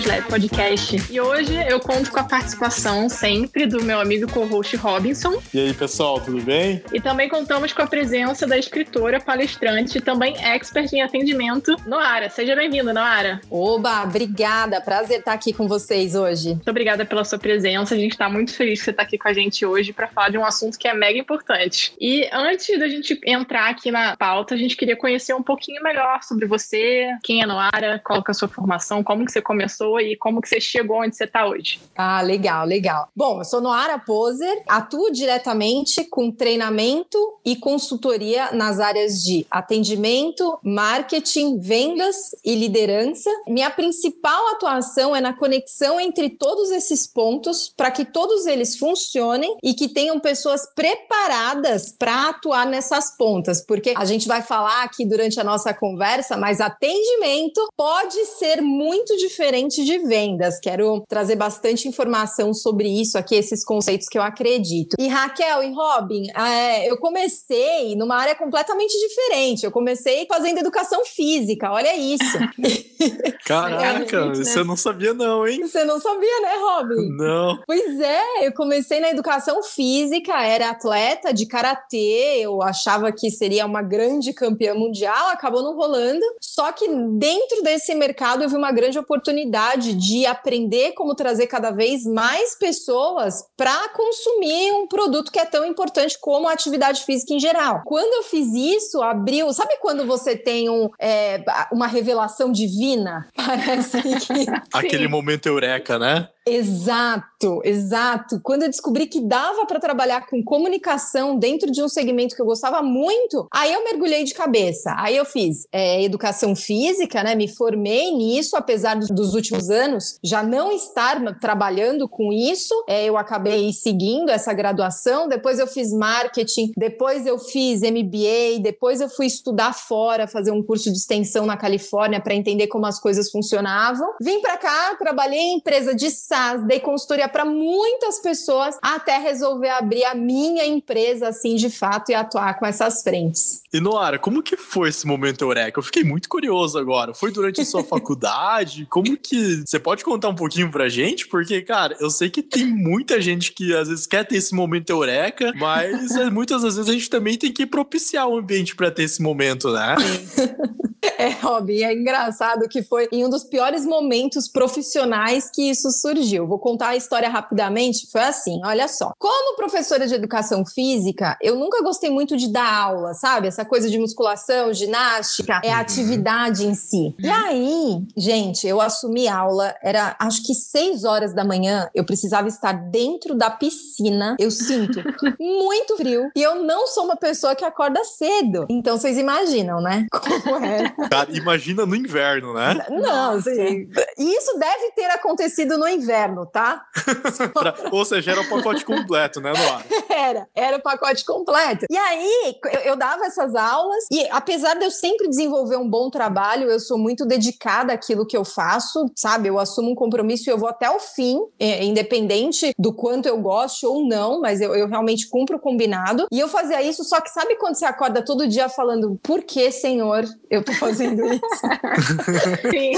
Slab Podcast. E hoje eu conto com a participação sempre do meu amigo co-host Robinson. E aí, pessoal, tudo bem? E também contamos com a presença da escritora, palestrante e também expert em atendimento, Noara. Seja bem-vinda, Noara. Oba, obrigada. Prazer estar aqui com vocês hoje. Muito obrigada pela sua presença. A gente está muito feliz que você está aqui com a gente hoje para falar de um assunto que é mega importante. E antes da gente entrar aqui na pauta, a gente queria conhecer um pouquinho melhor sobre você, quem é Noara, qual é a sua formação, como que você começou e como que você chegou onde você está hoje. Ah, legal, legal. Bom, eu sou Noara Poser, atuo diretamente com treinamento e consultoria nas áreas de atendimento, marketing, vendas e liderança. Minha principal atuação é na conexão entre todos esses pontos para que todos eles funcionem e que tenham pessoas preparadas para atuar nessas pontas, porque a gente vai falar aqui durante a nossa conversa, mas atendimento pode ser muito diferente de vendas. Quero trazer bastante informação sobre isso aqui, esses conceitos que eu acredito. E Raquel e Robin, é, eu comecei numa área completamente diferente. Eu comecei fazendo educação física, olha isso. Caraca, é, né? você não sabia não, hein? Você não sabia, né, Robin? Não. Pois é, eu comecei na educação física, era atleta de karatê, eu achava que seria uma grande campeã mundial, acabou não rolando. Só que dentro desse mercado eu vi uma grande oportunidade de aprender como trazer cada vez mais pessoas para consumir um produto que é tão importante como a atividade física em geral. Quando eu fiz isso, abriu. Sabe quando você tem um, é, uma revelação divina? Parece que. Aquele momento eureka, né? Exato, exato. Quando eu descobri que dava para trabalhar com comunicação dentro de um segmento que eu gostava muito, aí eu mergulhei de cabeça. Aí eu fiz é, educação física, né? Me formei nisso, apesar dos últimos anos já não estar trabalhando com isso. É, eu acabei seguindo essa graduação. Depois eu fiz marketing, depois eu fiz MBA, depois eu fui estudar fora, fazer um curso de extensão na Califórnia para entender como as coisas funcionavam. Vim para cá, trabalhei em empresa de SaaS, dei consultoria para muitas pessoas até resolver abrir a minha empresa assim de fato e atuar com essas frentes. E Noara, como que foi esse momento eureka? Eu fiquei muito curioso agora. Foi durante a sua faculdade? Como que você pode contar um pouquinho pra gente? Porque, cara, eu sei que tem muita gente que às vezes quer ter esse momento eureka, mas é, muitas das vezes a gente também tem que propiciar o ambiente para ter esse momento, né? É, Rob, é engraçado que foi em um dos piores momentos profissionais que isso surgiu. Vou contar a história rapidamente. Foi assim, olha só. Como professora de educação física, eu nunca gostei muito de dar aula, sabe? Essa coisa de musculação, ginástica, é a uhum. atividade em si. E aí, gente, eu assumi aula, era acho que seis horas da manhã, eu precisava estar dentro da piscina. Eu sinto muito frio e eu não sou uma pessoa que acorda cedo. Então vocês imaginam, né? Como é Cara, imagina no inverno, né? Não, assim, isso deve ter acontecido no inverno, tá? pra, ou seja, era o pacote completo, né, Noara? Era, era o pacote completo. E aí, eu, eu dava essas aulas, e apesar de eu sempre desenvolver um bom trabalho, eu sou muito dedicada àquilo que eu faço, sabe? Eu assumo um compromisso e eu vou até o fim, é, independente do quanto eu gosto ou não, mas eu, eu realmente cumpro o combinado. E eu fazia isso, só que sabe quando você acorda todo dia falando, por que, Senhor, eu tô fazendo isso. Sim.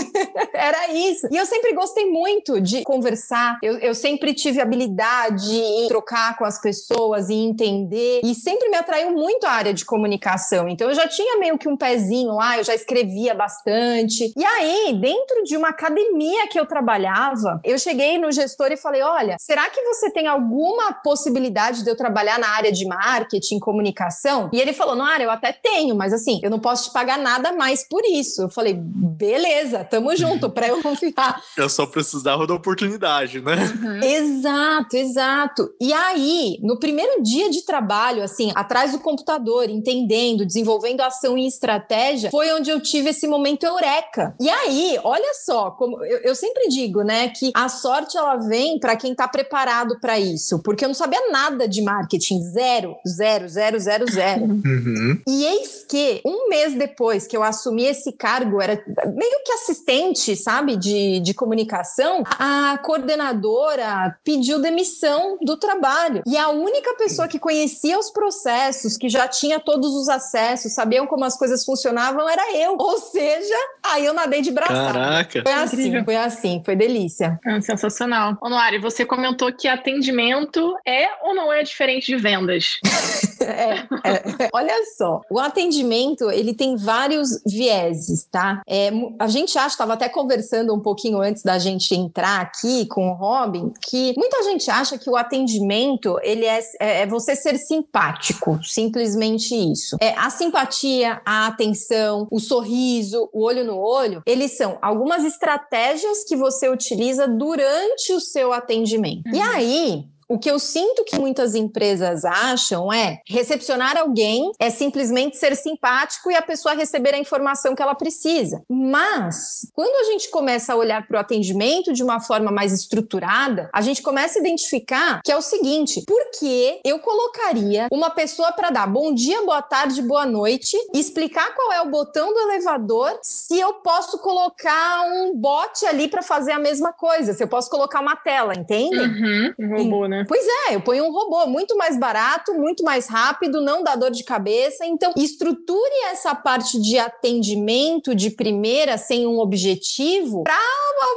Era isso. E eu sempre gostei muito de conversar. Eu, eu sempre tive habilidade em trocar com as pessoas e entender. E sempre me atraiu muito a área de comunicação. Então eu já tinha meio que um pezinho lá, eu já escrevia bastante. E aí, dentro de uma academia que eu trabalhava, eu cheguei no gestor e falei: olha, será que você tem alguma possibilidade de eu trabalhar na área de marketing, comunicação? E ele falou: Noara, eu até tenho, mas assim, eu não posso te pagar nada mais por isso. Eu falei, beleza, tamo junto, pra eu confiar. Eu só preciso dar da oportunidade, né? Uhum. Exato, exato. E aí, no primeiro dia de trabalho, assim, atrás do computador, entendendo, desenvolvendo ação e estratégia, foi onde eu tive esse momento eureka. E aí, olha só, como eu, eu sempre digo, né, que a sorte ela vem para quem tá preparado para isso, porque eu não sabia nada de marketing, zero, zero, zero, zero, zero. Uhum. E eis que um mês depois que eu assumi esse cargo, era meio que assistente, sabe, de, de comunicação, a coordenadora pediu demissão do trabalho. E a única pessoa que conhecia os processos, que já tinha todos os acessos, sabiam como as coisas funcionavam, era eu. Ou seja, aí eu nadei de braçada. Caraca! Foi assim, Incrível. foi assim, foi delícia. É sensacional. Onuari, você comentou que atendimento é ou não é diferente de vendas? É, é. Olha só, o atendimento ele tem vários vieses, tá? É, a gente acha, estava até conversando um pouquinho antes da gente entrar aqui com o Robin, que muita gente acha que o atendimento ele é, é, é você ser simpático, simplesmente isso. É a simpatia, a atenção, o sorriso, o olho no olho, eles são algumas estratégias que você utiliza durante o seu atendimento. E aí, o que eu sinto que muitas empresas acham é recepcionar alguém é simplesmente ser simpático e a pessoa receber a informação que ela precisa. Mas, quando a gente começa a olhar para o atendimento de uma forma mais estruturada, a gente começa a identificar que é o seguinte: por que eu colocaria uma pessoa para dar bom dia, boa tarde, boa noite, e explicar qual é o botão do elevador se eu posso colocar um bot ali para fazer a mesma coisa? Se eu posso colocar uma tela, entende? Uhum. Um robô, né? Pois é, eu ponho um robô muito mais barato, muito mais rápido, não dá dor de cabeça. Então, estruture essa parte de atendimento de primeira sem um objetivo para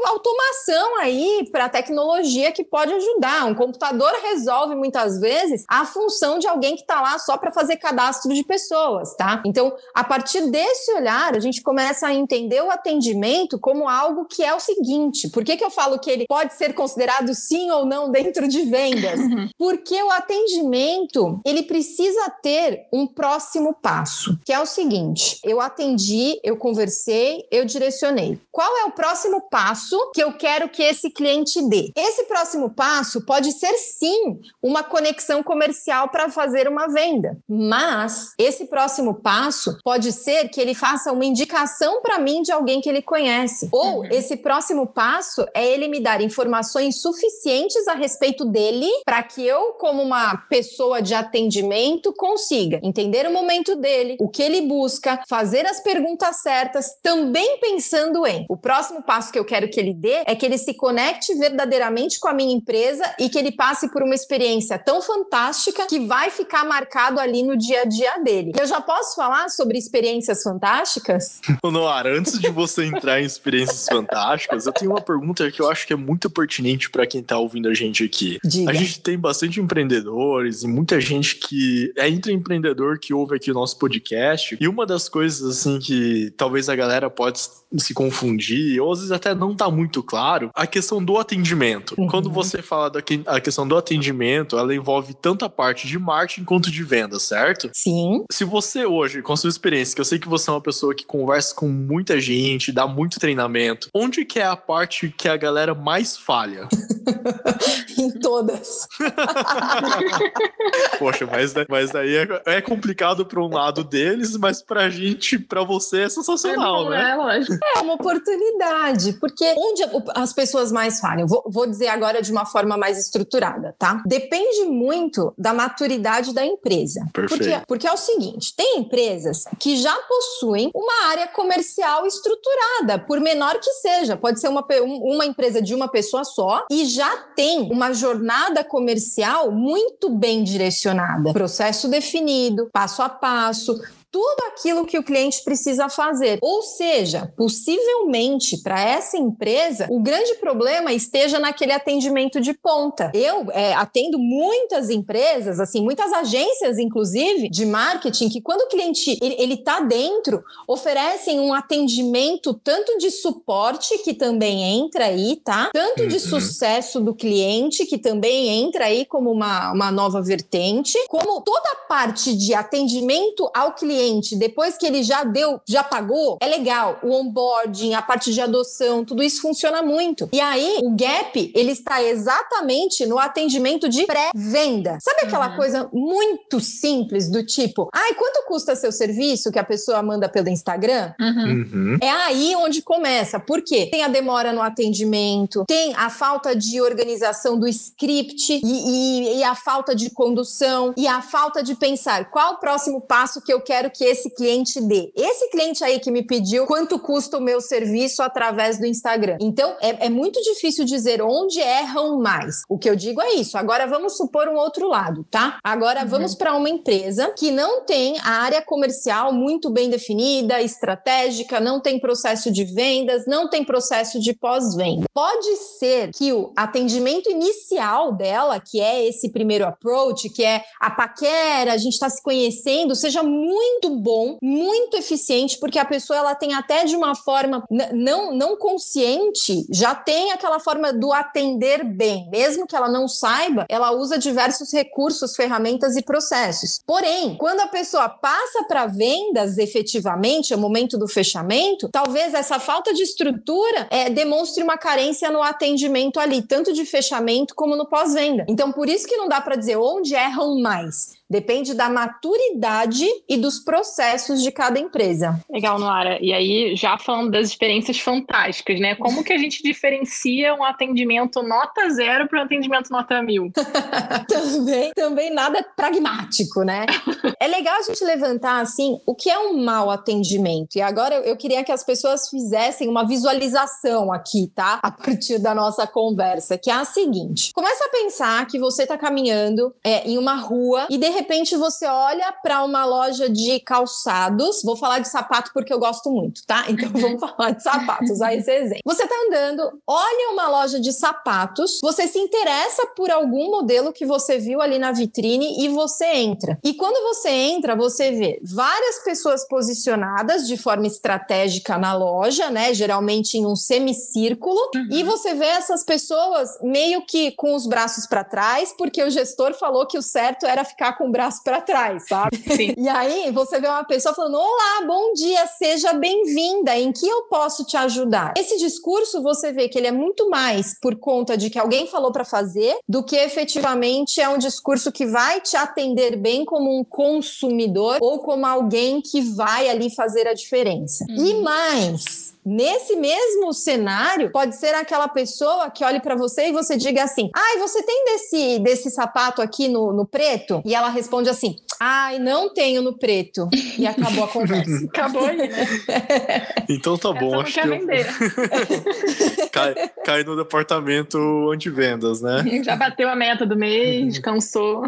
automação aí, para tecnologia que pode ajudar. Um computador resolve muitas vezes a função de alguém que está lá só para fazer cadastro de pessoas, tá? Então, a partir desse olhar, a gente começa a entender o atendimento como algo que é o seguinte: por que, que eu falo que ele pode ser considerado sim ou não dentro de vendas? Porque o atendimento ele precisa ter um próximo passo, que é o seguinte: eu atendi, eu conversei, eu direcionei. Qual é o próximo passo que eu quero que esse cliente dê? Esse próximo passo pode ser sim uma conexão comercial para fazer uma venda, mas esse próximo passo pode ser que ele faça uma indicação para mim de alguém que ele conhece. Ou Uhum. esse próximo passo é ele me dar informações suficientes a respeito dele para que eu, como uma pessoa de atendimento, consiga entender o momento dele, o que ele busca, fazer as perguntas certas, também pensando em o próximo passo que eu quero que ele dê é que ele se conecte verdadeiramente com a minha empresa e que ele passe por uma experiência tão fantástica que vai ficar marcado ali no dia a dia dele. Eu já posso falar sobre experiências fantásticas? Noara, antes de você entrar em experiências fantásticas, eu tenho uma pergunta que eu acho que é muito pertinente para quem tá ouvindo a gente aqui. Diga. A gente tem bastante empreendedores e muita gente que é intraempreendedor que ouve aqui o nosso podcast. E uma das coisas, assim, que talvez a galera pode se confundir, ou às vezes até não tá muito claro, a questão do atendimento. Uhum. Quando você fala da que- a questão do atendimento, ela envolve tanto a parte de marketing quanto de venda, certo? Sim. Se você hoje, com a sua experiência, que eu sei que você é uma pessoa que conversa com muita gente, dá muito treinamento, onde que é a parte que a galera mais falha? em todas. Poxa, mas, da- mas daí é, é complicado para um lado deles, mas pra gente, pra você é sensacional, é, né? É, lógico. É uma oportunidade, porque onde a- as pessoas mais falham? Vou, vou dizer agora de uma forma mais estruturada, tá? Depende muito da maturidade da empresa. Perfeito. Porque, porque é o seguinte: tem empresas que já possuem uma área comercial estruturada, por menor que seja. Pode ser uma, um- uma empresa de uma pessoa só e já tem uma jornada comercial muito bem direcionada. Processo definido, passo a passo, tudo aquilo que o cliente precisa fazer. Ou seja, possivelmente para essa empresa, o grande problema esteja naquele atendimento de ponta. Eu é, atendo muitas empresas, assim, muitas agências, inclusive, de marketing, que quando o cliente ele, ele tá dentro, oferecem um atendimento tanto de suporte, que também entra aí, tá? Tanto de Uhum. sucesso do cliente, que também entra aí como uma, uma nova vertente, como toda a parte de atendimento ao cliente, depois que ele já deu, já pagou, é legal. O onboarding, a parte de adoção, tudo isso funciona muito. E aí, o gap, ele está exatamente no atendimento de pré-venda. Sabe aquela Uhum. coisa muito simples do tipo, ai, quanto custa seu serviço que a pessoa manda pelo Instagram? Uhum. Uhum. É aí onde começa. Por quê? Tem a demora no atendimento, tem a falta de organização do script e, e- e a falta de condução e a falta de pensar qual o próximo passo que eu quero que esse cliente dê. Esse cliente aí que me pediu quanto custa o meu serviço através do Instagram. Então, é, é muito difícil dizer onde erram mais. O que eu digo é isso. Agora, vamos supor um outro lado, tá? Agora, uhum. vamos para uma empresa que não tem a área comercial muito bem definida, estratégica, não tem processo de vendas, não tem processo de pós-venda. Pode ser que o atendimento inicial dela, que é esse primeiro approach, que é a paquera, a gente está se conhecendo, seja muito bom, muito eficiente, porque a pessoa ela tem até de uma forma não, não consciente, já tem aquela forma do atender bem, mesmo que ela não saiba, ela usa diversos recursos, ferramentas e processos. Porém, quando a pessoa passa para vendas efetivamente, é o momento do fechamento, talvez essa falta de estrutura é, demonstre uma carência no atendimento ali, tanto de fechamento como no pós-venda. Então, por isso que não dá para dizer onde erram mais. Depende da maturidade e dos processos de cada empresa. Legal, Noara. E aí, já falando das experiências fantásticas, né? Como que a gente diferencia um atendimento nota zero para um atendimento nota mil? também, também nada pragmático, né? é legal a gente levantar, assim, o que é um mau atendimento. E agora eu queria que as pessoas fizessem uma visualização aqui, tá? A partir da nossa conversa, que é a seguinte. Começa a pensar que você está caminhando é, em uma rua e, de repente você olha para uma loja de calçados, vou falar de sapato porque eu gosto muito, tá? Então vamos falar de sapatos, aí esse exemplo. Você tá andando, olha uma loja de sapatos, você se interessa por algum modelo que você viu ali na vitrine e você entra. E quando você entra, você vê várias pessoas posicionadas de forma estratégica na loja, né? Geralmente em um semicírculo, uhum. e você vê essas pessoas meio que com os braços para trás, porque o gestor falou que o certo era ficar com com o braço para trás, sabe? Sim. E aí você vê uma pessoa falando: Olá, bom dia, seja bem-vinda, em que eu posso te ajudar? Esse discurso você vê que ele é muito mais por conta de que alguém falou para fazer do que efetivamente é um discurso que vai te atender bem como um consumidor ou como alguém que vai ali fazer a diferença. Uhum. E mais, Nesse mesmo cenário, pode ser aquela pessoa que olhe para você e você diga assim: ai, você tem desse, desse sapato aqui no, no preto? E ela responde assim: ai, não tenho no preto. E acabou a conversa. acabou aí, né? Então tá bom, acho que. Eu... cai, cai no departamento anti-vendas, né? Já bateu a meta do mês, cansou.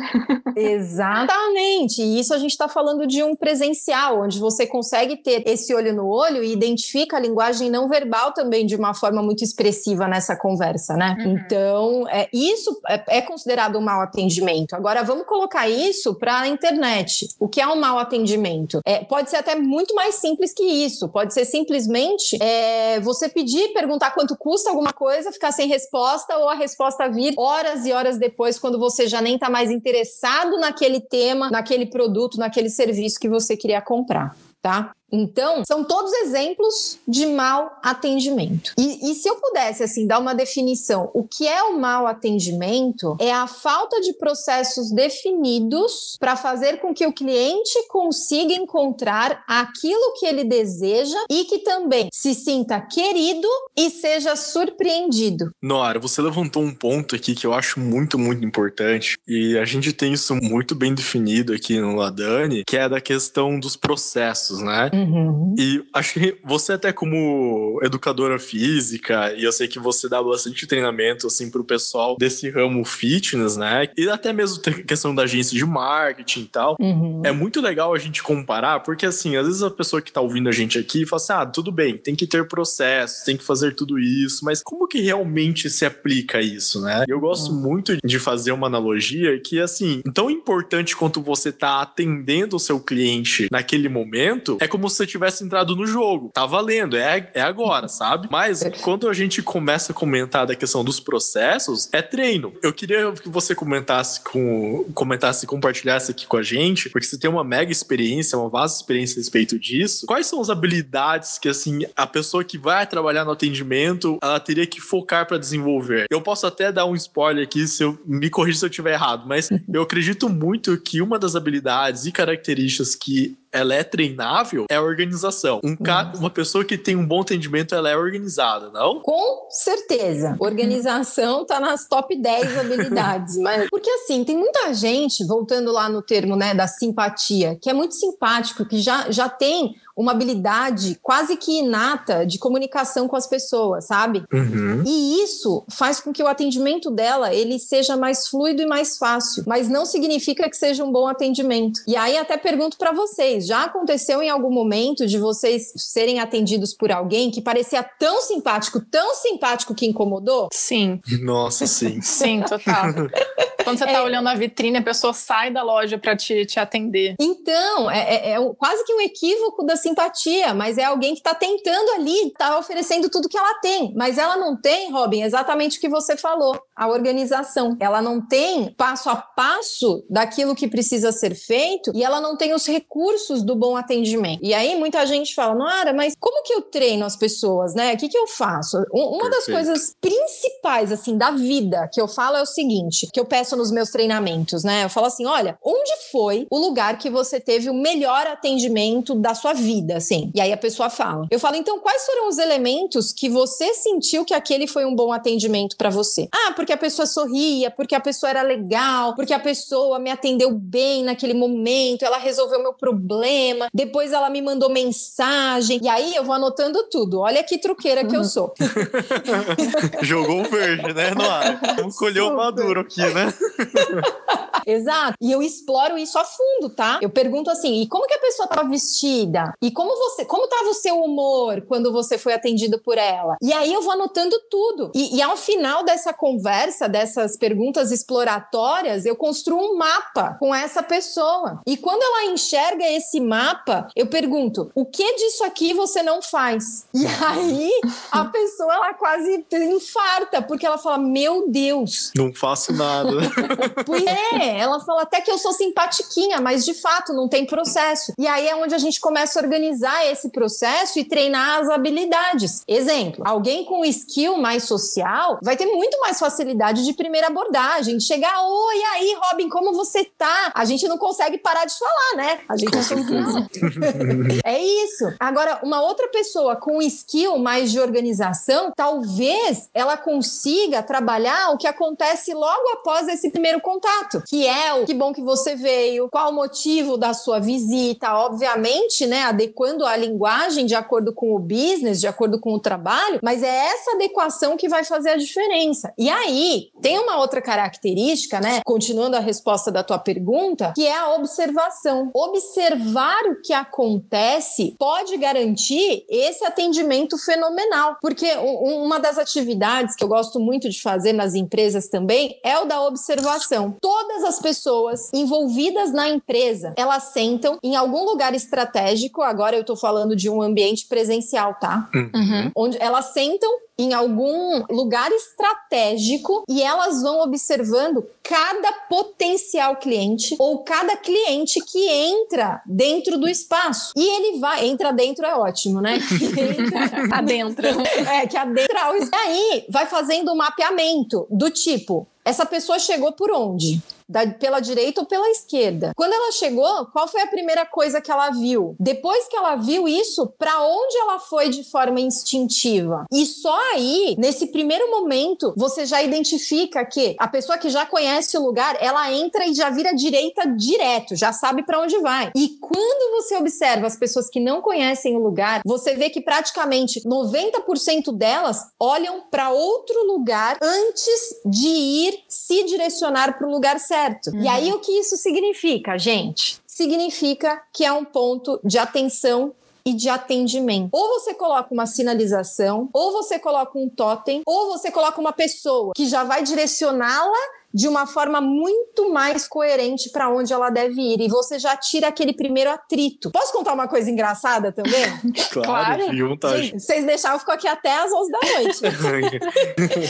Exatamente. E isso a gente está falando de um presencial, onde você consegue ter esse olho no olho e identifica a linguagem linguagem não verbal também de uma forma muito expressiva nessa conversa, né? Uhum. Então, é, isso é, é, considerado um mau atendimento. Agora, vamos colocar isso para a internet. O que é um mau atendimento? É, pode ser até muito mais simples que isso. Pode ser simplesmente é, você pedir, perguntar quanto custa alguma coisa, ficar sem resposta ou a resposta vir horas e horas depois, quando você já nem está mais interessado naquele tema, naquele produto, naquele serviço que você queria comprar tá? Então, são todos exemplos de mau atendimento. E, e, se eu pudesse, assim, dar uma definição, o que é o mau atendimento é a falta de processos definidos para fazer com que o cliente consiga encontrar aquilo que ele deseja e que também se sinta querido e seja surpreendido. Noara, você levantou um ponto aqui que eu acho muito, muito importante e a gente tem isso muito bem definido aqui no Ladani, que é da questão dos processos, né? Uhum. E acho que você até como educadora física, e eu sei que você dá bastante treinamento assim pro pessoal desse ramo fitness, né? E até mesmo tem questão da agência de marketing e tal. Uhum. É muito legal a gente comparar, porque assim, às vezes a pessoa que tá ouvindo a gente aqui fala assim: "Ah, tudo bem, tem que ter processo, tem que fazer tudo isso", mas como que realmente se aplica isso, né? Eu gosto uhum. muito de fazer uma analogia que assim, tão importante quanto você tá atendendo o seu cliente naquele momento, é como se você tivesse entrado no jogo. Tá valendo, é, é agora, sabe? Mas quando a gente começa a comentar da questão dos processos, é treino. Eu queria que você comentasse com comentasse e compartilhasse aqui com a gente, porque você tem uma mega experiência, uma vasta experiência a respeito disso. Quais são as habilidades que assim a pessoa que vai trabalhar no atendimento, ela teria que focar para desenvolver? Eu posso até dar um spoiler aqui se eu me corrija se eu estiver errado, mas eu acredito muito que uma das habilidades e características que ela é treinável, é a organização. Um ca... Uma pessoa que tem um bom atendimento, ela é organizada, não? Com certeza. Organização tá nas top 10 habilidades. mas... Porque assim, tem muita gente, voltando lá no termo né, da simpatia, que é muito simpático, que já, já tem uma habilidade quase que inata de comunicação com as pessoas, sabe? Uhum. E isso faz com que o atendimento dela ele seja mais fluido e mais fácil, mas não significa que seja um bom atendimento. E aí até pergunto para vocês, já aconteceu em algum momento de vocês serem atendidos por alguém que parecia tão simpático, tão simpático que incomodou? Sim. Nossa, sim. sim, total. Quando você tá é... olhando a vitrine, a pessoa sai da loja para te, te atender. Então, é, é, é quase que um equívoco da simpatia, mas é alguém que está tentando ali, está oferecendo tudo que ela tem. Mas ela não tem, Robin, exatamente o que você falou, a organização. Ela não tem passo a passo daquilo que precisa ser feito e ela não tem os recursos do bom atendimento. E aí muita gente fala, Nara, mas como que eu treino as pessoas, né? O que, que eu faço? Uma Perfeito. das coisas principais, assim, da vida que eu falo é o seguinte, que eu peço nos meus treinamentos, né? Eu falo assim, olha, onde foi o lugar que você teve o melhor atendimento da sua vida? vida, assim. E aí a pessoa fala. Eu falo, então, quais foram os elementos que você sentiu que aquele foi um bom atendimento para você? Ah, porque a pessoa sorria, porque a pessoa era legal, porque a pessoa me atendeu bem naquele momento, ela resolveu meu problema, depois ela me mandou mensagem. E aí eu vou anotando tudo. Olha que truqueira que eu sou. Jogou verde, né, no ar. Colheu maduro aqui, né? Exato. E eu exploro isso a fundo, tá? Eu pergunto assim: e como que a pessoa tava vestida? E como você, como estava o seu humor quando você foi atendido por ela? E aí eu vou anotando tudo. E, e ao final dessa conversa, dessas perguntas exploratórias, eu construo um mapa com essa pessoa. E quando ela enxerga esse mapa, eu pergunto: o que disso aqui você não faz? E aí a pessoa ela quase infarta, porque ela fala: Meu Deus. Não faço nada. pois é, ela fala até que eu sou simpatiquinha, mas de fato não tem processo. E aí é onde a gente começa a organizar esse processo e treinar as habilidades. Exemplo, alguém com skill mais social vai ter muito mais facilidade de primeira abordagem, de chegar, oi, aí, Robin, como você tá? A gente não consegue parar de falar, né? A gente é É isso. Agora, uma outra pessoa com skill mais de organização, talvez ela consiga trabalhar o que acontece logo após esse primeiro contato, que é que bom que você veio, qual o motivo da sua visita, obviamente, né? adequando a linguagem de acordo com o business, de acordo com o trabalho, mas é essa adequação que vai fazer a diferença. E aí, tem uma outra característica, né? Continuando a resposta da tua pergunta, que é a observação. Observar o que acontece pode garantir esse atendimento fenomenal, porque uma das atividades que eu gosto muito de fazer nas empresas também é o da observação. Todas as pessoas envolvidas na empresa, elas sentam em algum lugar estratégico agora eu tô falando de um ambiente presencial, tá? Uhum. Onde elas sentam em algum lugar estratégico e elas vão observando cada potencial cliente ou cada cliente que entra dentro do espaço. E ele vai, entra dentro é ótimo, né? adentra. É, que adentra. E aí vai fazendo um mapeamento do tipo, essa pessoa chegou por onde? Da, pela direita ou pela esquerda. Quando ela chegou, qual foi a primeira coisa que ela viu? Depois que ela viu isso, para onde ela foi de forma instintiva? E só aí, nesse primeiro momento, você já identifica que a pessoa que já conhece o lugar, ela entra e já vira direita direto, já sabe para onde vai. E quando você observa as pessoas que não conhecem o lugar, você vê que praticamente 90% delas olham para outro lugar antes de ir se direcionar para o lugar certo certo. Uhum. E aí o que isso significa, gente? Significa que é um ponto de atenção e de atendimento. Ou você coloca uma sinalização, ou você coloca um totem, ou você coloca uma pessoa que já vai direcioná-la de uma forma muito mais coerente para onde ela deve ir. E você já tira aquele primeiro atrito. Posso contar uma coisa engraçada também? claro, claro. Tá... Vocês deixaram, eu fico aqui até às 11 da noite.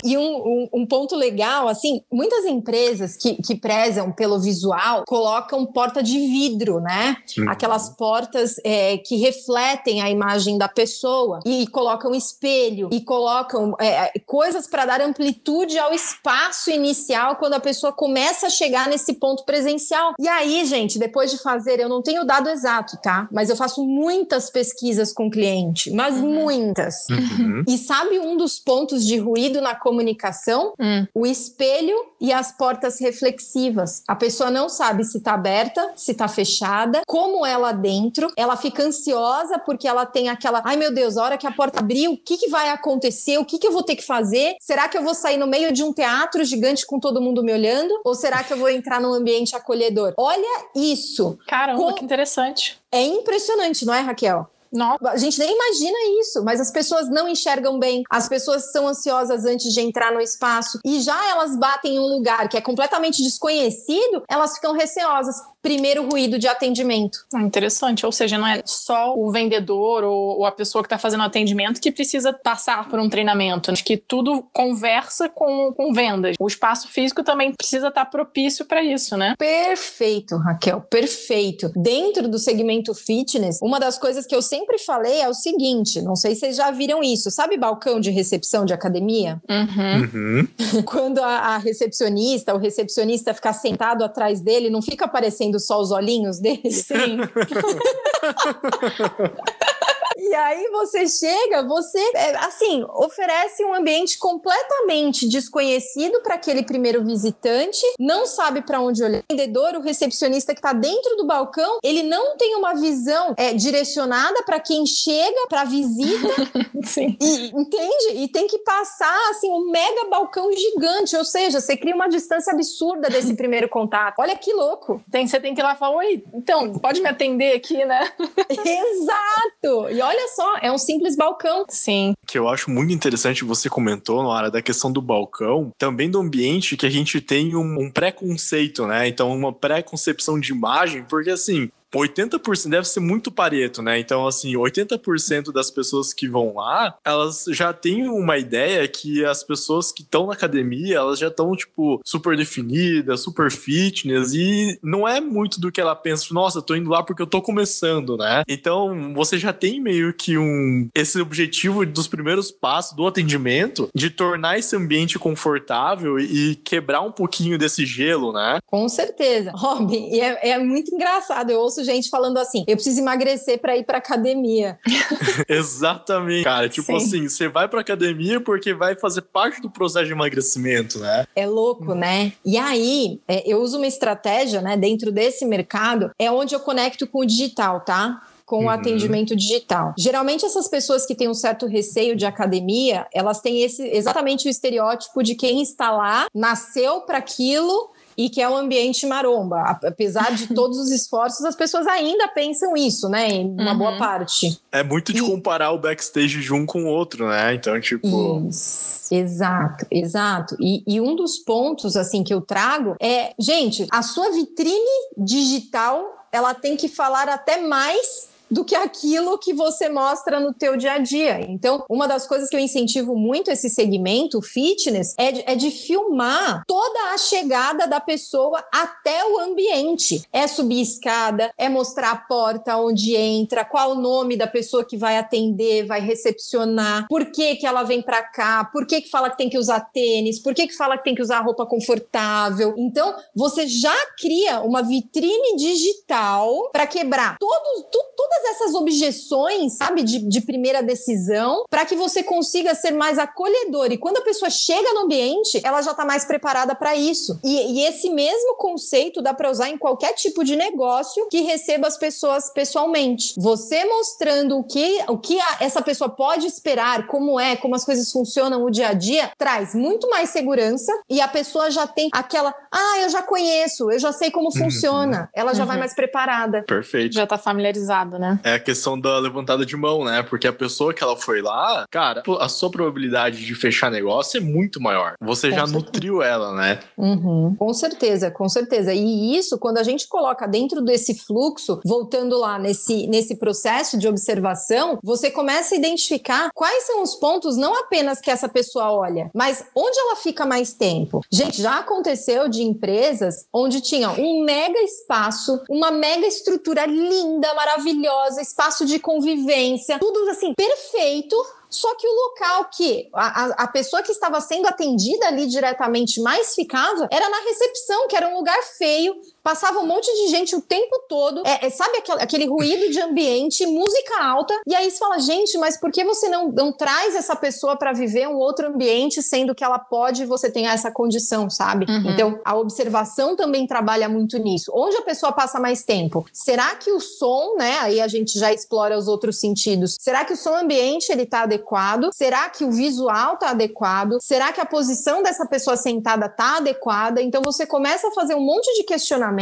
e um, um, um, ponto legal, assim, muitas empresas que, que prezam pelo visual colocam porta de vidro, né? Uhum. Aquelas portas é, que refletem a imagem da pessoa e colocam espelho e colocam é, coisas para dar amplitude ao espaço inicial quando a pessoa começa a chegar nesse ponto presencial. E aí, gente, depois de fazer, eu não tenho o dado exato, tá? Mas eu faço muitas pesquisas com cliente, mas uhum. muitas. Uhum. E sabe um dos pontos de ruído na comunicação? Uhum. O espelho e as portas reflexivas. A pessoa não sabe se tá aberta, se tá fechada, como é lá dentro. Ela fica ansiosa porque ela tem aquela, ai meu Deus, a hora que a porta abrir, o que, que vai acontecer? O que, que eu vou ter que fazer? Será que eu vou sair no meio de um teatro gigante com todo mundo me olhando? Ou será que eu vou entrar num ambiente acolhedor? Olha isso. Caramba, com... que interessante. É impressionante, não é, Raquel? Nossa. A gente nem imagina isso, mas as pessoas não enxergam bem, as pessoas são ansiosas antes de entrar no espaço e já elas batem em um lugar que é completamente desconhecido, elas ficam receosas primeiro ruído de atendimento. Ah, interessante, ou seja, não é só o vendedor ou, ou a pessoa que está fazendo atendimento que precisa passar por um treinamento. Acho que tudo conversa com, com vendas. O espaço físico também precisa estar tá propício para isso, né? Perfeito, Raquel, perfeito. Dentro do segmento fitness, uma das coisas que eu sempre falei é o seguinte: não sei se vocês já viram isso. Sabe balcão de recepção de academia? Uhum. Uhum. Quando a, a recepcionista, o recepcionista ficar sentado atrás dele, não fica aparecendo só os olhinhos dele? Sim. E aí você chega, você, é, assim, oferece um ambiente completamente desconhecido para aquele primeiro visitante, não sabe para onde olhar. O vendedor, o recepcionista que está dentro do balcão, ele não tem uma visão é, direcionada para quem chega, para visita. Sim. E, entende? E tem que passar, assim, um mega balcão gigante, ou seja, você cria uma distância absurda desse primeiro contato. Olha que louco. Tem, você tem que ir lá e falar, oi, então, pode me atender aqui, né? Exato! E olha só, é um simples balcão. Sim. Que eu acho muito interessante, você comentou, Nora, da questão do balcão, também do ambiente que a gente tem um, um preconceito, né? Então, uma pré-concepção de imagem, porque assim, 80% deve ser muito pareto, né? Então, assim, 80% das pessoas que vão lá, elas já têm uma ideia que as pessoas que estão na academia, elas já estão, tipo, super definidas, super fitness, e não é muito do que ela pensa, nossa, eu tô indo lá porque eu tô começando, né? Então, você já tem meio que um esse objetivo dos primeiros passos do atendimento de tornar esse ambiente confortável e quebrar um pouquinho desse gelo, né? Com certeza. Robin, e é, é muito engraçado, eu ouço gente falando assim: eu preciso emagrecer para ir para academia. Exatamente, cara. Tipo Sim. assim, você vai para academia porque vai fazer parte do processo de emagrecimento, né? É louco, né? E aí, é, eu uso uma estratégia, né, dentro desse mercado, é onde eu conecto com o digital, tá? com o uhum. atendimento digital. Geralmente essas pessoas que têm um certo receio de academia, elas têm esse exatamente o estereótipo de quem está lá, nasceu para aquilo e que é um ambiente maromba. Apesar de todos os esforços, as pessoas ainda pensam isso, né? Em uma uhum. boa parte. É muito de e... comparar o backstage de um com o outro, né? Então, tipo. Isso. Exato, exato. E, e um dos pontos, assim, que eu trago é, gente, a sua vitrine digital ela tem que falar até mais do que aquilo que você mostra no teu dia a dia. Então, uma das coisas que eu incentivo muito esse segmento, fitness, é de, é de filmar toda a chegada da pessoa até o ambiente. É subir escada, é mostrar a porta onde entra, qual o nome da pessoa que vai atender, vai recepcionar, por que que ela vem para cá, por que que fala que tem que usar tênis, por que que fala que tem que usar roupa confortável. Então, você já cria uma vitrine digital para quebrar todo, tudo, todas todas essas objeções, sabe, de, de primeira decisão, para que você consiga ser mais acolhedor. E quando a pessoa chega no ambiente, ela já está mais preparada para isso. E, e, esse mesmo conceito dá para usar em qualquer tipo de negócio que receba as pessoas pessoalmente. Você mostrando o que, o que a, essa pessoa pode esperar, como é, como as coisas funcionam o dia a dia, traz muito mais segurança e a pessoa já tem aquela, ah, eu já conheço, eu já sei como uhum. funciona. Ela já uhum. vai mais preparada. Perfeito. Já está familiarizada, né? Né? É a questão da levantada de mão, né? Porque a pessoa que ela foi lá, cara, a sua probabilidade de fechar negócio é muito maior. Você com já certeza. nutriu ela, né? Uhum. Com certeza, com certeza. E isso, quando a gente coloca dentro desse fluxo, voltando lá nesse, nesse processo de observação, você começa a identificar quais são os pontos, não apenas que essa pessoa olha, mas onde ela fica mais tempo. Gente, já aconteceu de empresas onde tinha um mega espaço, uma mega estrutura linda, maravilhosa maravilhosa, espaço de convivência, tudo assim perfeito, Só que o local que a, a pessoa que estava sendo atendida ali diretamente mais ficava era na recepção, que era um lugar feio, passava um monte de gente o tempo todo, é, é, sabe aquele, aquele, ruído de ambiente, música alta, e aí você fala, gente, mas por que você não, não traz essa pessoa para viver um outro ambiente, sendo que ela pode você tem essa condição, sabe? Uhum. Então, a observação também trabalha muito nisso. Onde a pessoa passa mais tempo? Será que o som, né? Aí a gente já explora os outros sentidos. Será que o som ambiente ele tá adequado? Será que o visual tá adequado? Será que a posição dessa pessoa sentada tá adequada? Então você começa a fazer um monte de questionamentos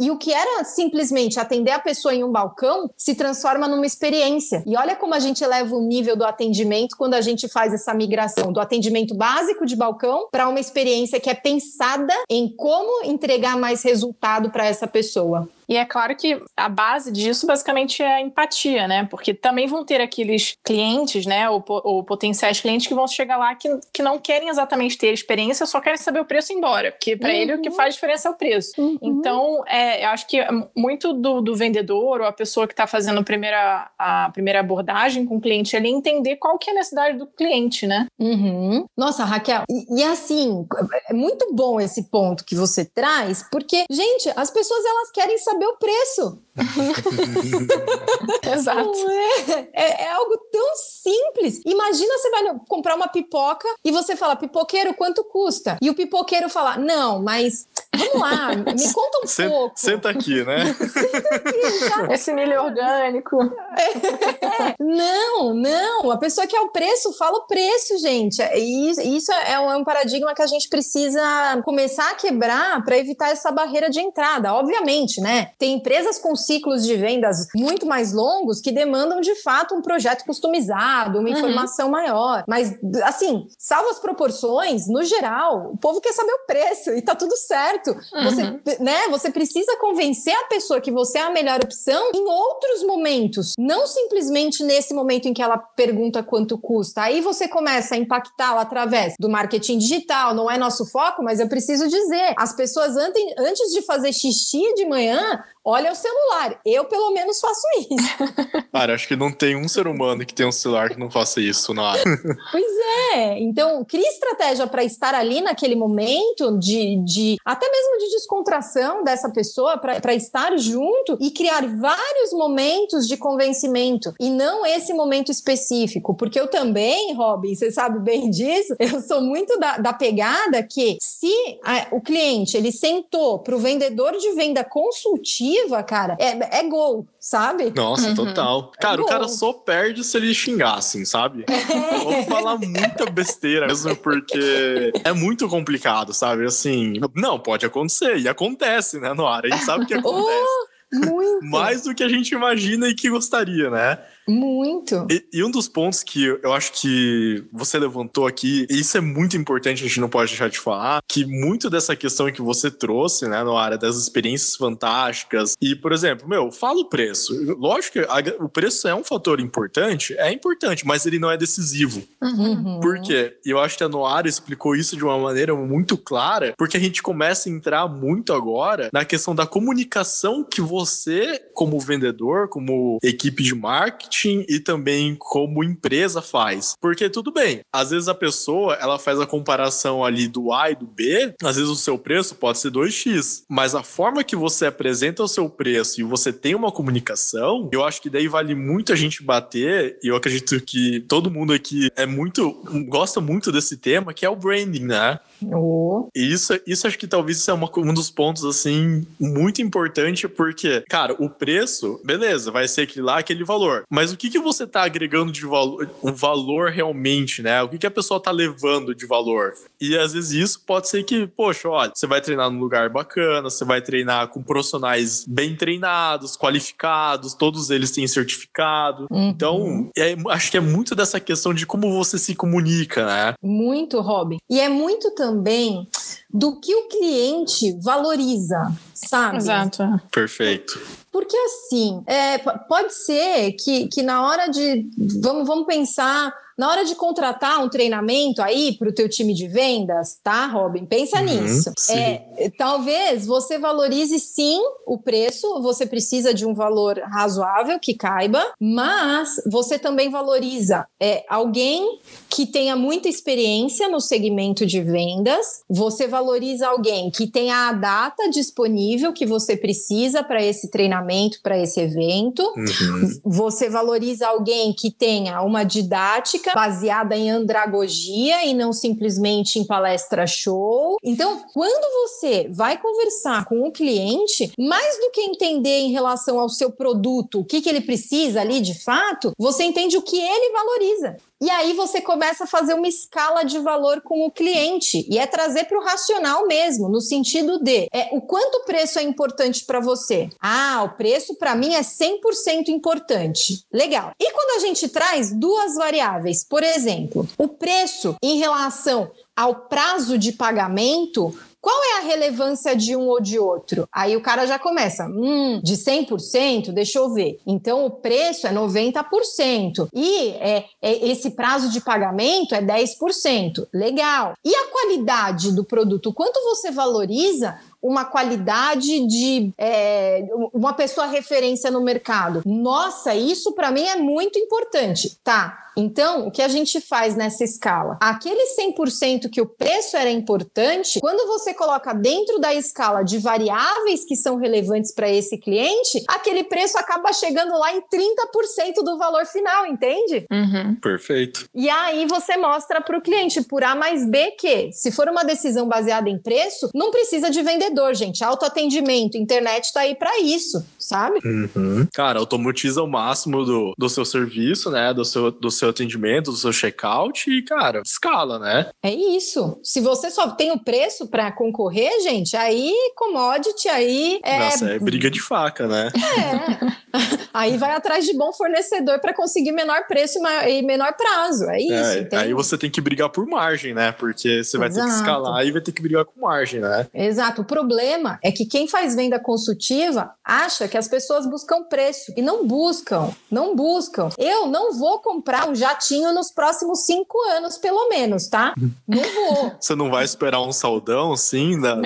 e o que era simplesmente atender a pessoa em um balcão se transforma numa experiência. E olha como a gente eleva o nível do atendimento quando a gente faz essa migração do atendimento básico de balcão para uma experiência que é pensada em como entregar mais resultado para essa pessoa. E é claro que a base disso basicamente é a empatia, né? Porque também vão ter aqueles clientes, né? Ou, ou potenciais clientes que vão chegar lá que, que não querem exatamente ter experiência, só querem saber o preço e ir embora. Porque para uhum. ele o que faz diferença é o preço. Uhum. Então, é, eu acho que muito do, do vendedor ou a pessoa que está fazendo a primeira, a primeira abordagem com o cliente ali entender qual que é a necessidade do cliente, né? Uhum. Nossa, Raquel, e, e assim, é muito bom esse ponto que você traz, porque, gente, as pessoas elas querem saber saber o preço. Exato. É? é? É, algo tão simples. Imagina você vai comprar uma pipoca e você fala, pipoqueiro, quanto custa? E o pipoqueiro fala, não, mas vamos lá, me conta um senta, pouco. Senta aqui, né? senta aqui, Esse milho orgânico. É, não, não. A pessoa que é o preço, fala o preço, gente. E isso é um, é um paradigma que a gente precisa começar a quebrar para evitar essa barreira de entrada. Obviamente, né? Tem empresas com ciclos de vendas muito mais longos que demandam de fato um projeto customizado, uma uhum. informação maior. Mas, assim, salvo as proporções, no geral, o povo quer saber o preço e tá tudo certo. Uhum. Você, né, você precisa convencer a pessoa que você é a melhor opção em outros momentos, não simplesmente nesse momento em que ela pergunta quanto custa. Aí você começa a impactá-la através do marketing digital, não é nosso foco, mas eu preciso dizer, as pessoas antes de fazer xixi de manhã, olha o celular. Eu, pelo menos, faço isso. Cara, acho que não tem um ser humano que tem um celular que não faça isso na área. pois é. Então, crie estratégia para estar ali naquele momento de, de até mesmo de descontração dessa pessoa, para estar junto e criar vários momentos de convencimento e não esse momento específico. Porque eu também, Robin, você sabe bem disso, eu sou muito da, da pegada que se a, o cliente ele sentou para o vendedor de venda consultiva positiva, cara, é, é gol, sabe? Nossa, uhum. total. É cara, o cara só perde se ele xingassem, sabe? É. Vou falar muita besteira mesmo, porque é muito complicado, sabe? Assim, não, pode acontecer, e acontece, né, no ar. A gente sabe que acontece. Oh! Muito. Mais do que a gente imagina e que gostaria, né? Muito. E, e, um dos pontos que eu acho que você levantou aqui, e isso é muito importante, a gente não pode deixar de falar, que muito dessa questão que você trouxe, né, na área das experiências fantásticas, e, por exemplo, meu, fala o preço. Lógico que a, o preço é um fator importante, é importante, mas ele não é decisivo. Uhum. Por quê? E eu acho que a Noara explicou isso de uma maneira muito clara, porque a gente começa a entrar muito agora na questão da comunicação que você, como vendedor, como equipe de marketing, marketing e também como empresa faz. Porque tudo bem, às vezes a pessoa ela faz a comparação ali do A e do B, às vezes o seu preço pode ser 2x, mas a forma que você apresenta o seu preço e você tem uma comunicação, eu acho que daí vale muito a gente bater, e eu acredito que todo mundo aqui é muito gosta muito desse tema, que é o branding, né? Oh. E isso, isso acho que talvez seja uma, um dos pontos, assim, muito importante, porque, cara, o preço, beleza, vai ser aquele lá, aquele valor. Mas o que, que você tá agregando de valor, um valor realmente, né? O que, que a pessoa tá levando de valor? E às vezes isso pode ser que, poxa, olha, você vai treinar num lugar bacana, você vai treinar com profissionais bem treinados, qualificados, todos eles têm certificado. Uhum. Então, é, acho que é muito dessa questão de como você se comunica, né? Muito, Robin. E é muito também do que o cliente valoriza, sabe? Exato. Perfeito. Porque porque assim, é, pode ser que, que na hora de. Vamos, vamos pensar na hora de contratar um treinamento aí para o teu time de vendas, tá, Robin? Pensa uhum, nisso. É, talvez você valorize sim o preço, você precisa de um valor razoável que caiba, mas você também valoriza é, alguém que tenha muita experiência no segmento de vendas, você valoriza alguém que tenha a data disponível que você precisa para esse treinamento, para esse evento, uhum. você valoriza alguém que tenha uma didática baseada em andragogia e não simplesmente em palestra show. Então, quando você vai conversar com o cliente, mais do que entender em relação ao seu produto, o que, que ele precisa ali de fato, você entende o que ele valoriza. E aí você começa a fazer uma escala de valor com o cliente e é trazer para o racional mesmo, no sentido de é, o quanto o preço é importante para você. Ah, o preço para mim é 100% importante. Legal. E quando a gente traz duas variáveis, por exemplo, o preço em relação ao prazo de pagamento, qual é a relevância de um ou de outro? Aí o cara já começa, hum, de 100%, deixa eu ver. Então o preço é 90% e é, é, esse prazo de pagamento é 10%. Legal. E a qualidade do produto? Quanto você valoriza uma qualidade de é, uma pessoa referência no mercado. Nossa, isso para mim é muito importante. Tá. Então, o que a gente faz nessa escala? Aquele 100% que o preço era importante, quando você coloca dentro da escala de variáveis que são relevantes para esse cliente, aquele preço acaba chegando lá em 30% do valor final, entende? Uhum. Perfeito. E aí você mostra para o cliente, por A mais B, que se for uma decisão baseada em preço, não precisa de vender vendedor, gente. Autoatendimento, internet tá aí para isso, sabe? Uhum. Cara, automatiza o máximo do, do seu serviço, né? Do seu, do seu atendimento, do seu checkout e, cara, escala, né? É isso. Se você só tem o preço para concorrer, gente, aí commodity, aí é... Nossa, é briga de faca, né? É. aí vai atrás de bom fornecedor para conseguir menor preço e menor prazo. É isso. É, aí você tem que brigar por margem, né? Porque você vai Exato. ter que escalar e vai ter que brigar com margem, né? Exato. O problema é que quem faz venda consultiva acha que as pessoas buscam preço e não buscam, não buscam. Eu não vou comprar um jatinho nos próximos cinco anos, pelo menos, tá? Não vou. Você não vai esperar um saldão, sim, da, não,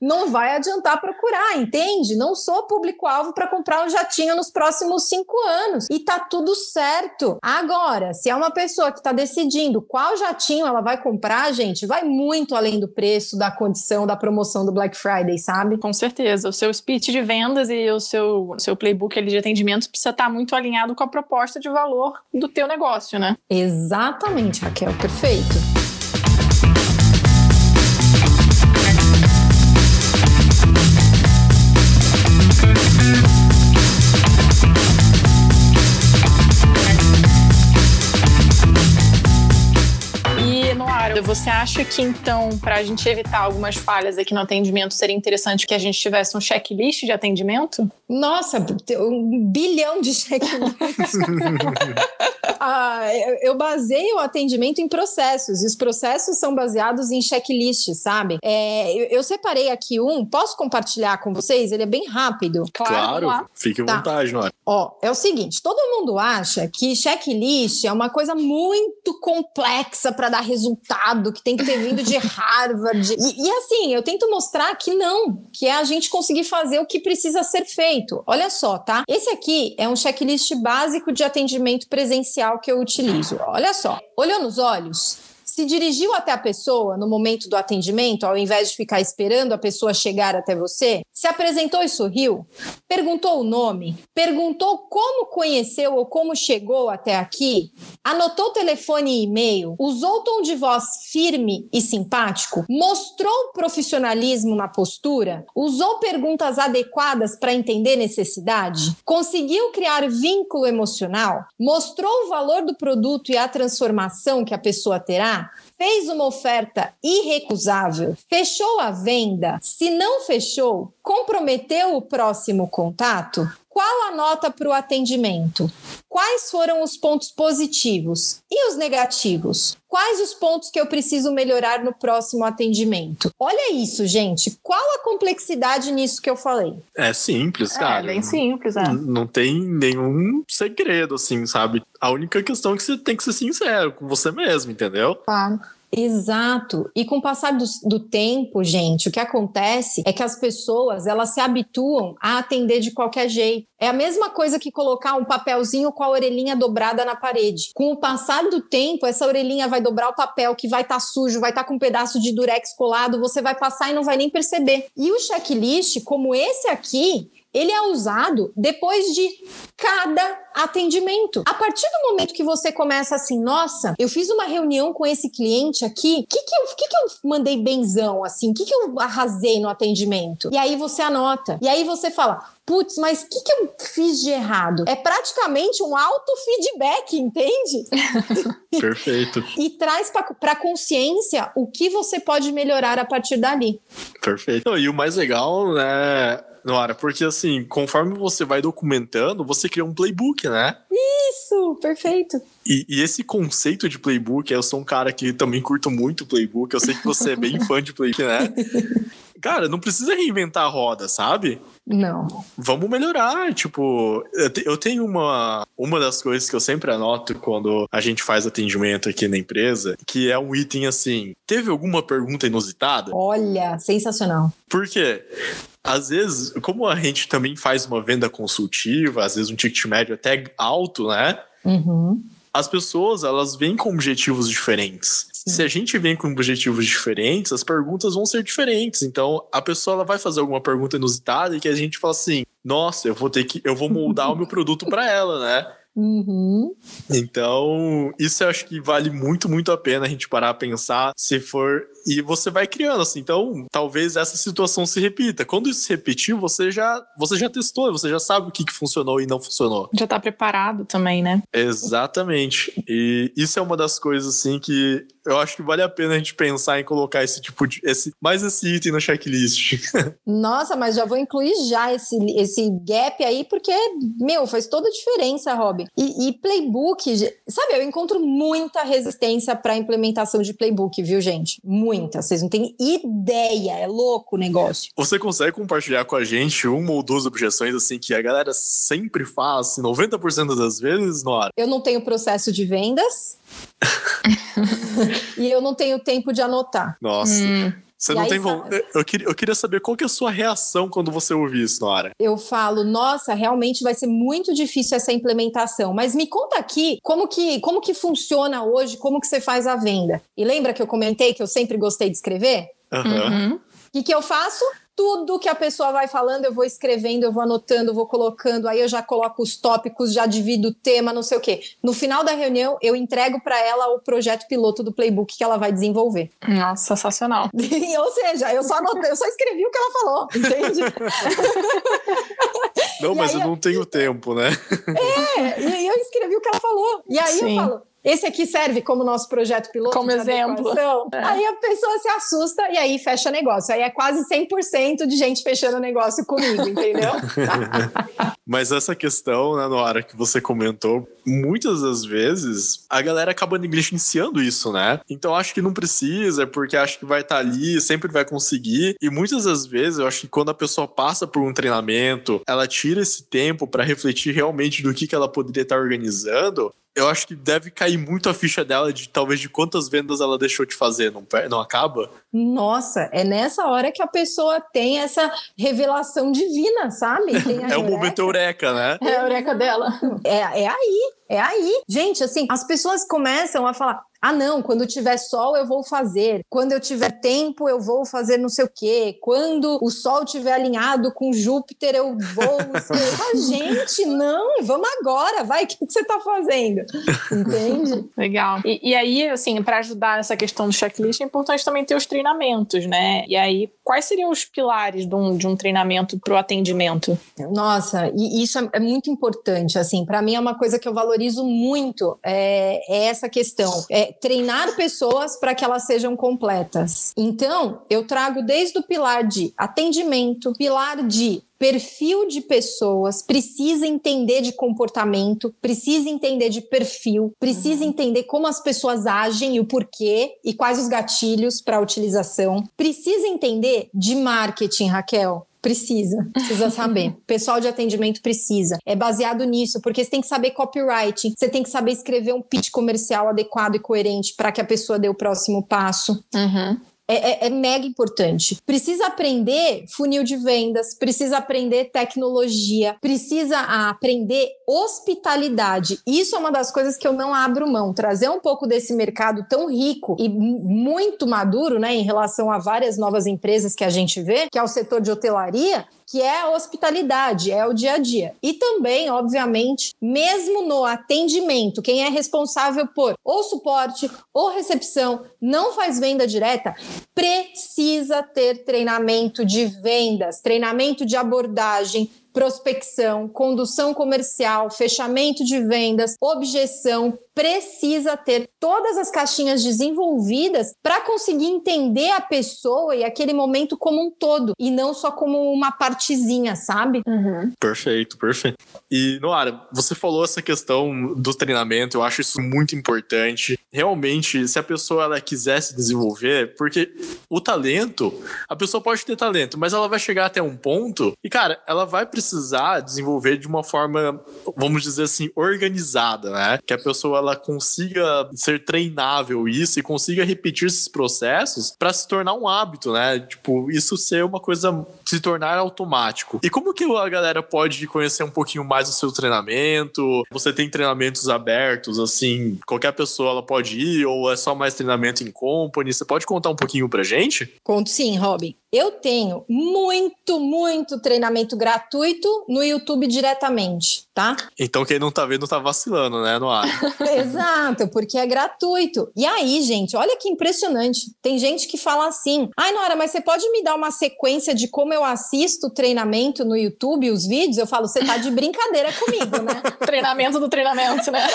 não vai adiantar procurar, entende? Não sou público-alvo para comprar um jatinho nos próximos cinco anos e tá tudo certo. Agora, se é uma pessoa que está decidindo qual jatinho ela vai comprar, gente, vai muito além do preço, da condição, da promoção do Black Friday, sabe? Com certeza. O seu speech de vendas e o seu, seu playbook ali de atendimento precisa estar muito alinhado com a proposta de valor do teu negócio, né? Exatamente, Raquel. Perfeito. Você acha que então, para a gente evitar algumas falhas aqui no atendimento, seria interessante que a gente tivesse um checklist de atendimento? Nossa, um bilhão de checklists. ah, eu baseio o atendimento em processos, e os processos são baseados em checklists, sabe? É, eu, eu, separei aqui um, posso compartilhar com vocês? Ele é bem rápido. Claro, claro. fique à tá. vontade, Nora. Ó, é o seguinte: todo mundo acha que checklist é uma coisa muito complexa para dar resultado, que tem que ter vindo de Harvard. E, e assim, eu tento mostrar que não, que é a gente conseguir fazer o que precisa ser feito. Olha só, tá? Esse aqui é um checklist básico de atendimento presencial que eu utilizo. Olha só. Olhou nos olhos? Se dirigiu até a pessoa no momento do atendimento, ao invés de ficar esperando a pessoa chegar até você? Se apresentou e sorriu? Perguntou o nome? Perguntou como conheceu ou como chegou até aqui? Anotou telefone e e-mail? Usou tom de voz firme e simpático? Mostrou profissionalismo na postura? Usou perguntas adequadas para entender necessidade? Conseguiu criar vínculo emocional? Mostrou o valor do produto e a transformação que a pessoa terá? Fez uma oferta irrecusável? Fechou a venda? Se não fechou, comprometeu o próximo contato? Qual a nota para o atendimento? quais foram os pontos positivos e os negativos? Quais os pontos que eu preciso melhorar no próximo atendimento? Olha isso, gente. Qual a complexidade nisso que eu falei? É simples, cara. É, bem simples, é. Não tem nenhum segredo, assim, sabe? A única questão é que você tem que ser sincero com você mesmo, entendeu? Claro. Exato. E com o passar do, do, tempo, gente, o que acontece é que as pessoas elas se habituam a atender de qualquer jeito. É a mesma coisa que colocar um papelzinho com a orelhinha dobrada na parede. Com o passar do tempo, essa orelhinha vai dobrar o papel que vai estar tá sujo, vai estar tá com um pedaço de durex colado, você vai passar e não vai nem perceber. E o checklist, como esse aqui, ele é usado depois de cada atendimento. A partir do momento que você começa assim, nossa, eu fiz uma reunião com esse cliente aqui, o que, que, eu, que, que eu mandei benzão, assim, o que, que eu arrasei no atendimento? E aí você anota. E aí você fala, putz, mas o que, que eu fiz de errado? É praticamente um auto-feedback, entende? Perfeito. e traz para a consciência o que você pode melhorar a partir dali. Perfeito. E o mais legal, né? Nora, porque assim, conforme você vai documentando, você cria um playbook, né? Isso, perfeito. E, e, esse conceito de playbook, eu sou um cara que também curto muito playbook, eu sei que você é bem fã de playbook, né? Cara, não precisa reinventar a roda, sabe? Não. Vamos melhorar. Tipo, eu tenho uma, uma das coisas que eu sempre anoto quando a gente faz atendimento aqui na empresa, que é um item assim: teve alguma pergunta inusitada? Olha, sensacional. Por quê? Às vezes, como a gente também faz uma venda consultiva, às vezes um ticket médio até alto, né? Uhum. As pessoas, elas vêm com objetivos diferentes. Sim. Se a gente vem com objetivos diferentes, as perguntas vão ser diferentes. Então, a pessoa ela vai fazer alguma pergunta inusitada e que a gente fala assim: "Nossa, eu vou ter que eu vou moldar o meu produto para ela, né?" Uhum. Então, isso eu acho que vale muito, muito a pena a gente parar a pensar se for. E você vai criando, assim. Então, talvez essa situação se repita. Quando isso se repetir, você já, você já testou, você já sabe o que, que funcionou e não funcionou. Já tá preparado também, né? Exatamente. E isso é uma das coisas, assim, que eu acho que vale a pena a gente pensar em colocar esse tipo de. Esse, mais esse item no checklist. Nossa, mas já vou incluir já esse, esse gap aí, porque, meu, faz toda a diferença, Rob. E, e playbook, sabe, eu encontro muita resistência para implementação de playbook, viu, gente? Muita. Vocês não têm ideia. É louco o negócio. Você consegue compartilhar com a gente uma ou duas objeções, assim, que a galera sempre faz, assim, 90% das vezes, Nora? Eu não tenho processo de vendas. e eu não tenho tempo de anotar. Nossa. Hum. Você e não tem vontade. Eu queria, eu queria saber qual que é a sua reação quando você ouvir isso, Nora. Eu falo, nossa, realmente vai ser muito difícil essa implementação. Mas me conta aqui como que, como que funciona hoje, como que você faz a venda. E lembra que eu comentei que eu sempre gostei de escrever? Uhum. O que, que eu faço? Tudo que a pessoa vai falando, eu vou escrevendo, eu vou anotando, eu vou colocando, aí eu já coloco os tópicos, já divido o tema, não sei o quê. No final da reunião, eu entrego para ela o projeto piloto do playbook que ela vai desenvolver. Nossa, sensacional. Ou seja, eu só anotei, eu só escrevi o que ela falou, entende? Não, mas eu não tenho tempo, né? É, e eu escrevi o que ela falou. E aí Sim. eu falo, esse aqui serve como nosso projeto piloto. Como exemplo. É. Aí a pessoa se assusta e aí fecha negócio. Aí é quase 100% de gente fechando negócio comigo, entendeu? Mas essa questão, né, na hora que você comentou, muitas das vezes a galera acaba negligenciando isso, né? Então acho que não precisa, porque acho que vai estar tá ali, sempre vai conseguir. E muitas das vezes eu acho que quando a pessoa passa por um treinamento, ela tira esse tempo para refletir realmente do que, que ela poderia estar tá organizando, eu acho que deve cair muito a ficha dela de talvez de quantas vendas ela deixou de fazer, não, não acaba? Nossa, é nessa hora que a pessoa tem essa revelação divina, sabe? é o momento eureka, né? É a eureka dela. É, é aí, é aí. Gente, assim, as pessoas começam a falar: ah, não, quando tiver sol eu vou fazer. Quando eu tiver tempo eu vou fazer não sei o quê. Quando o sol estiver alinhado com Júpiter eu vou. ah, gente, não, vamos agora, vai, o que, que você está fazendo? Entende? Legal. E, e aí, assim, para ajudar nessa questão do checklist, é importante também ter os treinamentos, né? E aí, quais seriam os pilares de um, de um treinamento para o atendimento? Nossa, e isso é, é muito importante, assim, para mim é uma coisa que eu valorizo muito, é, é essa questão. É, treinar pessoas para que elas sejam completas. Então, eu trago desde o pilar de atendimento, pilar de perfil de pessoas, precisa entender de comportamento, precisa entender de perfil, precisa uhum. entender como as pessoas agem e o porquê e quais os gatilhos para a utilização. Precisa entender de marketing, Raquel. Precisa, precisa saber. Pessoal de atendimento precisa. É baseado nisso, porque você tem que saber copywriting, você tem que saber escrever um pitch comercial adequado e coerente para que a pessoa dê o próximo passo. Uhum. É, é, é, mega importante. Precisa aprender funil de vendas, precisa aprender tecnologia, precisa aprender hospitalidade. Isso é uma das coisas que eu não abro mão. Trazer um pouco desse mercado tão rico e muito maduro, né, em relação a várias novas empresas que a gente vê, que é o setor de hotelaria, que é a hospitalidade, é o dia a dia. E também, obviamente, mesmo no atendimento, quem é responsável por ou suporte ou recepção não faz venda direta, precisa ter treinamento de vendas, treinamento de abordagem, prospecção, condução comercial, fechamento de vendas, objeção, precisa ter todas as caixinhas desenvolvidas para conseguir entender a pessoa e aquele momento como um todo e não só como uma partezinha, sabe? Uhum. Perfeito, perfeito. E Noara, você falou essa questão do treinamento, eu acho isso muito importante. Realmente, se a pessoa ela quiser se desenvolver, porque o talento, a pessoa pode ter talento, mas ela vai chegar até um ponto e cara, ela vai precisar precisar desenvolver de uma forma, vamos dizer assim, organizada, né? Que a pessoa ela consiga ser treinável isso e consiga repetir esses processos para se tornar um hábito, né? Tipo, isso ser uma coisa se tornar automático. E como que a galera pode conhecer um pouquinho mais do seu treinamento? Você tem treinamentos abertos, assim, qualquer pessoa ela pode ir ou é só mais treinamento em company? Você pode contar um pouquinho pra gente? Conto sim, Robin. Eu tenho muito, muito treinamento gratuito no YouTube diretamente, tá? Então quem não tá vendo tá vacilando, né, no ar. Exato, porque é gratuito. E aí, gente, olha que impressionante. Tem gente que fala assim: ai, Nora, mas você pode me dar uma sequência de como eu assisto o treinamento no YouTube, os vídeos? Eu falo, você tá de brincadeira comigo, né? treinamento do treinamento, né?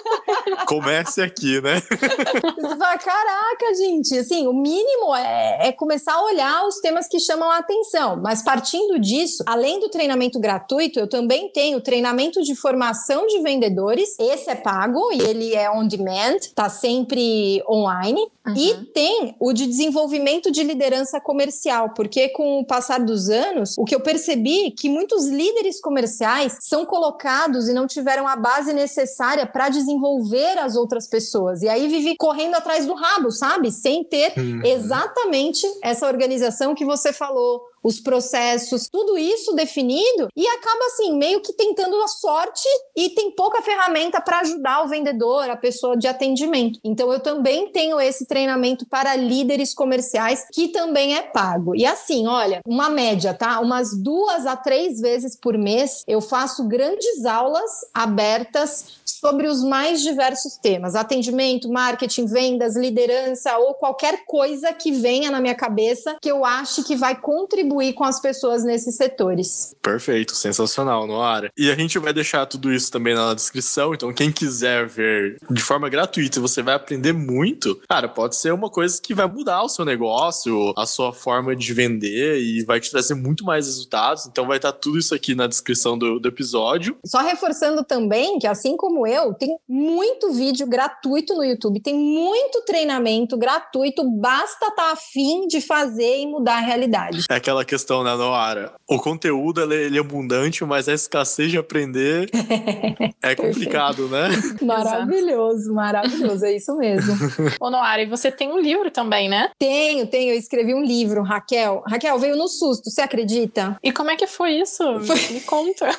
Comece aqui, né? Você fala, caraca, gente, assim, o mínimo é, é começar a olhar os temas que chamam a atenção. Mas partindo disso, além do treinamento gratuito, eu também tenho treinamento de formação de vendedores. Esse é pago e ele é on demand, tá sempre online. Uhum. E tem o de desenvolvimento de liderança comercial, porque com o passar dos anos, o que eu percebi é que muitos líderes comerciais são colocados e não tiveram a base necessária para desenvolver as outras pessoas. E aí vive correndo atrás do rabo, sabe? Sem ter uhum. exatamente essa organização que você falou, os processos, tudo isso definido e acaba assim, meio que tentando a sorte e tem pouca ferramenta para ajudar o vendedor, a pessoa de atendimento. Então eu também tenho esse treinamento para líderes comerciais que também é pago. E assim, olha, uma média, tá? Umas duas a três vezes por mês eu faço grandes aulas abertas sobre os mais diversos temas: atendimento, marketing, vendas, liderança ou qualquer coisa que venha na minha cabeça que eu ache que vai contribuir com as pessoas nesses setores. Perfeito, sensacional, Noara. E a gente vai deixar tudo isso também na descrição, então quem quiser ver de forma gratuita, você vai aprender muito. Cara, pode ser uma coisa que vai mudar o seu negócio, a sua forma de vender e vai te trazer muito mais resultados. Então vai estar tudo isso aqui na descrição do, do episódio. Só reforçando também que assim como eu, tem muito vídeo gratuito no YouTube, tem muito treinamento gratuito, basta estar tá afim de fazer e mudar a realidade. É aquela questão, né, Noara? O conteúdo ele é abundante, mas a escassez de aprender é complicado, né? Maravilhoso, maravilhoso, é isso mesmo. Ô, Noara, e você tem um livro também, né? Tenho, tenho. Eu escrevi um livro, Raquel. Raquel, veio no susto, você acredita? E como é que foi isso? Foi... Me conta.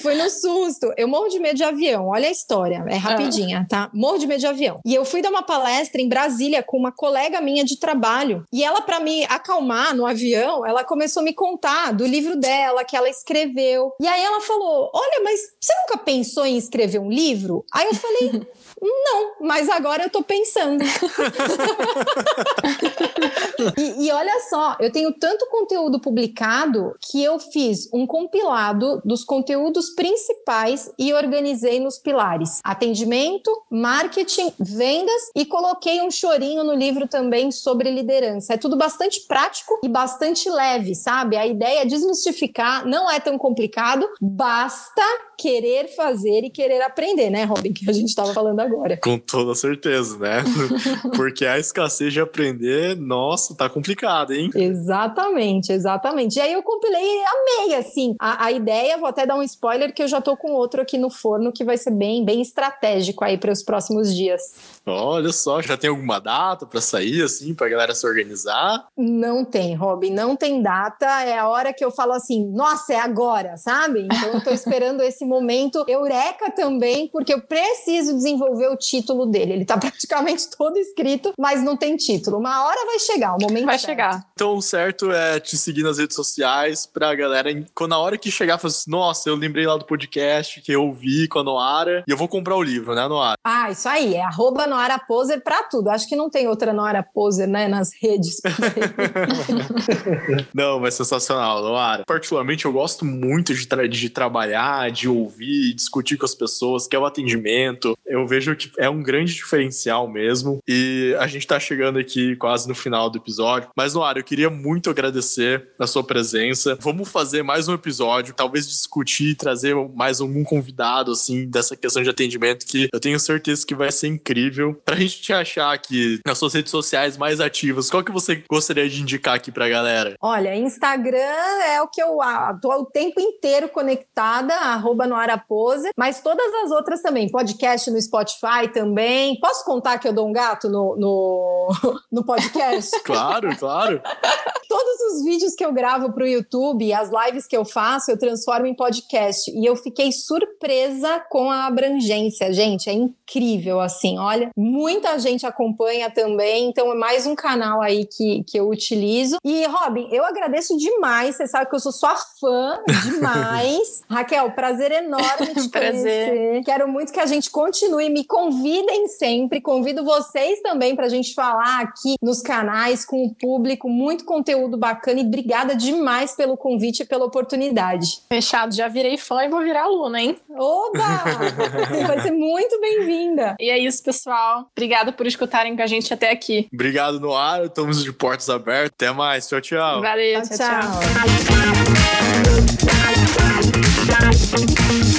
foi no susto. Eu morro de medo de avião. Olha história, é rapidinha, ah. tá? Morro de medo de avião. E eu fui dar uma palestra em Brasília com uma colega minha de trabalho. E ela, para me acalmar no avião, ela começou a me contar do livro dela, que ela escreveu. E aí ela falou: Olha, mas você nunca pensou em escrever um livro? Aí eu falei. Não, mas agora eu tô pensando. e, e, olha só, eu tenho tanto conteúdo publicado que eu fiz um compilado dos conteúdos principais e organizei nos pilares atendimento, marketing, vendas e coloquei um chorinho no livro também sobre liderança. É tudo bastante prático e bastante leve, sabe? A ideia é desmistificar, não é tão complicado, basta querer fazer e querer aprender, né, Robin? Que a gente estava falando agora. Com toda certeza, né? Porque a escassez de aprender, nossa, tá complicado, hein? Exatamente, exatamente. E aí eu compilei e amei, assim, a, a ideia, vou até dar um spoiler, que eu já tô com outro aqui no forno que vai ser bem, bem estratégico aí para os próximos dias. Olha só, já tem alguma data para sair, assim, pra galera se organizar? Não tem, Robin, não tem data. É a hora que eu falo assim, nossa, é agora, sabe? Então eu tô esperando esse momento eureka também, porque eu preciso desenvolver o título dele. Ele tá praticamente todo escrito, mas não tem título. Uma hora vai chegar, o momento vai certo. chegar. Então, o certo é te seguir nas redes sociais pra galera, quando na hora que chegar, falar assim, nossa, eu lembrei lá do podcast que eu ouvi com a Noara e eu vou comprar o livro, né, Noara? Ah, isso aí, é arroba Noara Poser pra tudo. Acho que não tem outra Noara Poser, né, nas redes. não, mas sensacional, Noara. Particularmente, eu gosto muito de, tra de trabalhar, de ouvir, discutir com as pessoas, que é o atendimento. Eu vejo que é um grande diferencial mesmo. E a gente tá chegando aqui quase no final do episódio. Mas, Noara, eu queria muito agradecer a sua presença. Vamos fazer mais um episódio, talvez discutir, trazer mais algum convidado, assim, dessa questão de atendimento, que eu tenho certeza que vai ser incrível. Pra gente te achar aqui nas suas redes sociais mais ativas, qual que você gostaria de indicar aqui pra galera? Olha, Instagram é o que eu tô o tempo inteiro conectada, arroba Noara Pose, mas todas as outras também, podcast no Spotify também. Posso contar que eu dou um gato no, no, no podcast? claro, claro. Todos os vídeos que eu gravo para o YouTube, as lives que eu faço, eu transformo em podcast. E eu fiquei surpresa com a abrangência, gente. É incrível, assim. Olha, muita gente acompanha também. Então é mais um canal aí que, que eu utilizo. E, Robin, eu agradeço demais. Você sabe que eu sou sua fã demais. Raquel, prazer enorme te prazer. conhecer. Quero muito que a gente continue. Me e convidem sempre, convido vocês também para a gente falar aqui nos canais com o público, muito conteúdo bacana e obrigada demais pelo convite e pela oportunidade. Fechado, já virei fã e vou virar aluna, hein? Oba! Vai ser muito bem-vinda. E é isso, pessoal. Obrigada por escutarem com a gente até aqui. Obrigado, Noar. Estamos de portas abertas. Até mais. Tchau, tchau. Valeu, tchau. tchau. tchau. tchau.